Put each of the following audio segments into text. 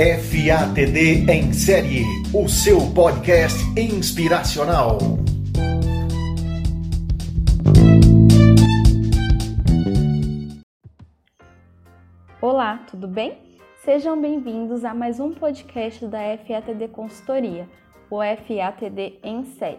FATD em série, o seu podcast inspiracional. Olá, tudo bem? Sejam bem-vindos a mais um podcast da FATD Consultoria, o FATD em série.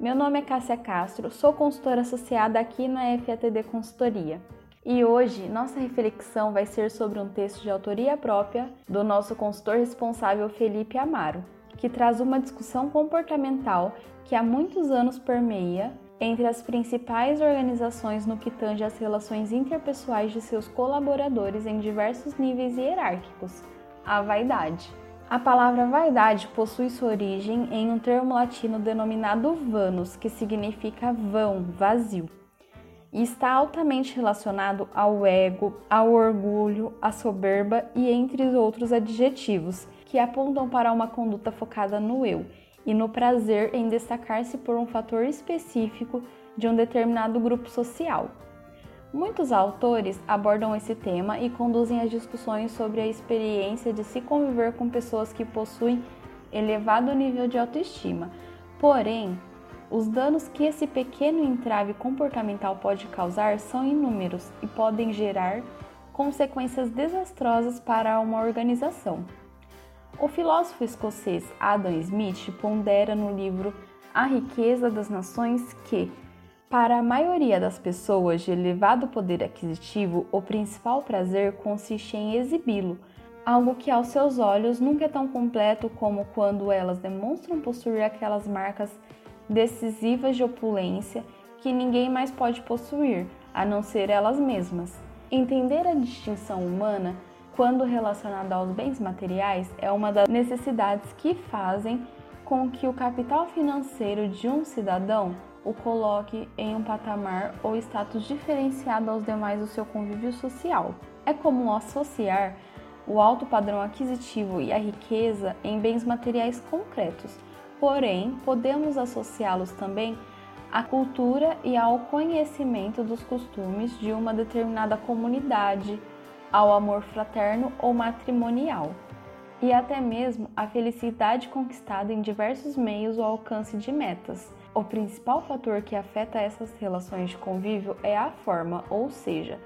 Meu nome é Cássia Castro, sou consultora associada aqui na FATD Consultoria. E hoje nossa reflexão vai ser sobre um texto de autoria própria do nosso consultor responsável Felipe Amaro, que traz uma discussão comportamental que há muitos anos permeia entre as principais organizações no que tange às relações interpessoais de seus colaboradores em diversos níveis hierárquicos, a vaidade. A palavra vaidade possui sua origem em um termo latino denominado vanus, que significa vão, vazio e está altamente relacionado ao ego, ao orgulho, à soberba e entre outros adjetivos que apontam para uma conduta focada no eu e no prazer em destacar-se por um fator específico de um determinado grupo social. Muitos autores abordam esse tema e conduzem as discussões sobre a experiência de se conviver com pessoas que possuem elevado nível de autoestima. Porém, os danos que esse pequeno entrave comportamental pode causar são inúmeros e podem gerar consequências desastrosas para uma organização. O filósofo escocês Adam Smith pondera no livro A Riqueza das Nações que, para a maioria das pessoas de elevado poder aquisitivo, o principal prazer consiste em exibi-lo, algo que aos seus olhos nunca é tão completo como quando elas demonstram possuir aquelas marcas decisivas de opulência que ninguém mais pode possuir, a não ser elas mesmas. Entender a distinção humana, quando relacionada aos bens materiais, é uma das necessidades que fazem com que o capital financeiro de um cidadão o coloque em um patamar ou status diferenciado aos demais do seu convívio social. É comum associar o alto padrão aquisitivo e a riqueza em bens materiais concretos porém, podemos associá-los também à cultura e ao conhecimento dos costumes de uma determinada comunidade, ao amor fraterno ou matrimonial, e até mesmo à felicidade conquistada em diversos meios ou alcance de metas. O principal fator que afeta essas relações de convívio é a forma, ou seja,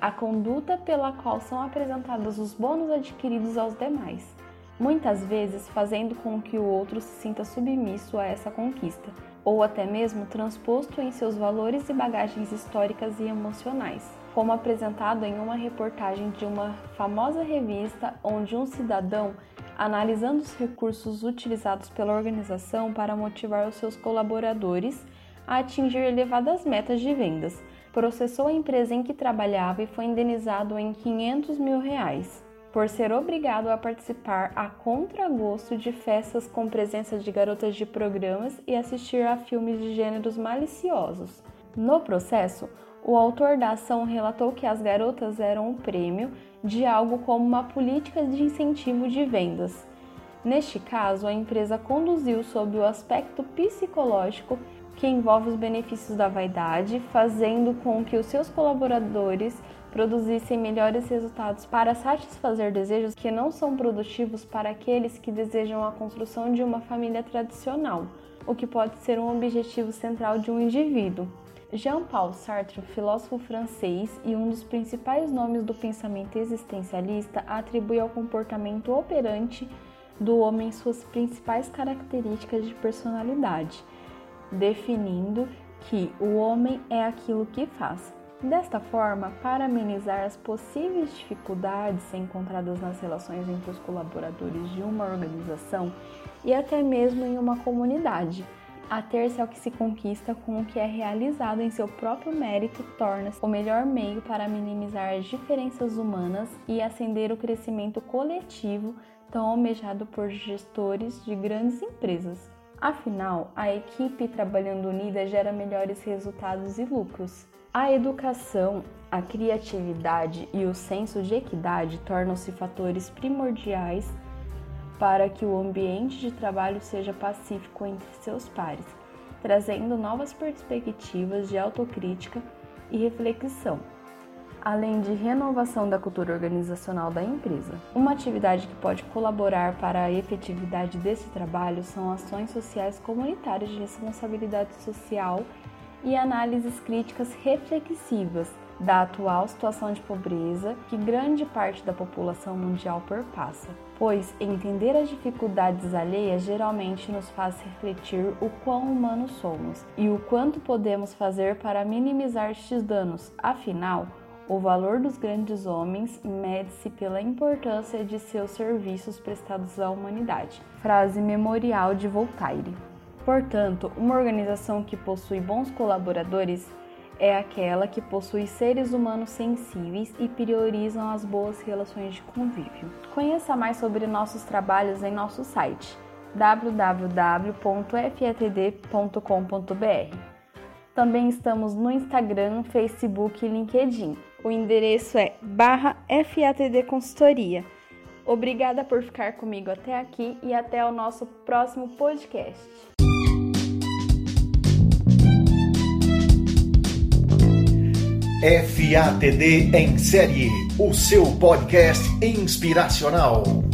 a conduta pela qual são apresentados os bônus adquiridos aos demais muitas vezes fazendo com que o outro se sinta submisso a essa conquista, ou até mesmo transposto em seus valores e bagagens históricas e emocionais, como apresentado em uma reportagem de uma famosa revista onde um cidadão, analisando os recursos utilizados pela organização para motivar os seus colaboradores a atingir elevadas metas de vendas, processou a empresa em que trabalhava e foi indenizado em 500 mil reais por ser obrigado a participar a contragosto de festas com presença de garotas de programas e assistir a filmes de gêneros maliciosos. No processo, o autor da ação relatou que as garotas eram o prêmio de algo como uma política de incentivo de vendas. Neste caso, a empresa conduziu sob o aspecto psicológico que envolve os benefícios da vaidade, fazendo com que os seus colaboradores produzissem melhores resultados para satisfazer desejos que não são produtivos para aqueles que desejam a construção de uma família tradicional, o que pode ser um objetivo central de um indivíduo. Jean-Paul Sartre, filósofo francês e um dos principais nomes do pensamento existencialista, atribui ao comportamento operante do homem suas principais características de personalidade, definindo que o homem é aquilo que faz. Desta forma, para amenizar as possíveis dificuldades encontradas nas relações entre os colaboradores de uma organização e até mesmo em uma comunidade, ater-se ao que se conquista com o que é realizado em seu próprio mérito torna-se o melhor meio para minimizar as diferenças humanas e acender o crescimento coletivo tão almejado por gestores de grandes empresas. Afinal, a equipe trabalhando unida gera melhores resultados e lucros. A educação, a criatividade e o senso de equidade tornam-se fatores primordiais para que o ambiente de trabalho seja pacífico entre seus pares, trazendo novas perspectivas de autocrítica e reflexão. além de renovação da cultura organizacional da empresa. Uma atividade que pode colaborar para a efetividade desse trabalho são ações sociais comunitárias de responsabilidade social e análises críticas reflexivas da atual situação de pobreza que grande parte da população mundial perpassa, pois entender as dificuldades alheias geralmente nos faz refletir o quão humanos somos e o quanto podemos fazer para minimizar estes danos. Afinal, o valor dos grandes homens mede-se pela importância de seus serviços prestados à humanidade. Frase memorial de Voltaire. Portanto, uma organização que possui bons colaboradores é aquela que possui seres humanos sensíveis e priorizam as boas relações de convívio. Conheça mais sobre nossos trabalhos em nosso site www.fatd.com.br. Também estamos no Instagram, Facebook e LinkedIn. O endereço é barra FATD Consultoria. Obrigada por ficar comigo até aqui e até o nosso próximo podcast. FATD em série, o seu podcast inspiracional.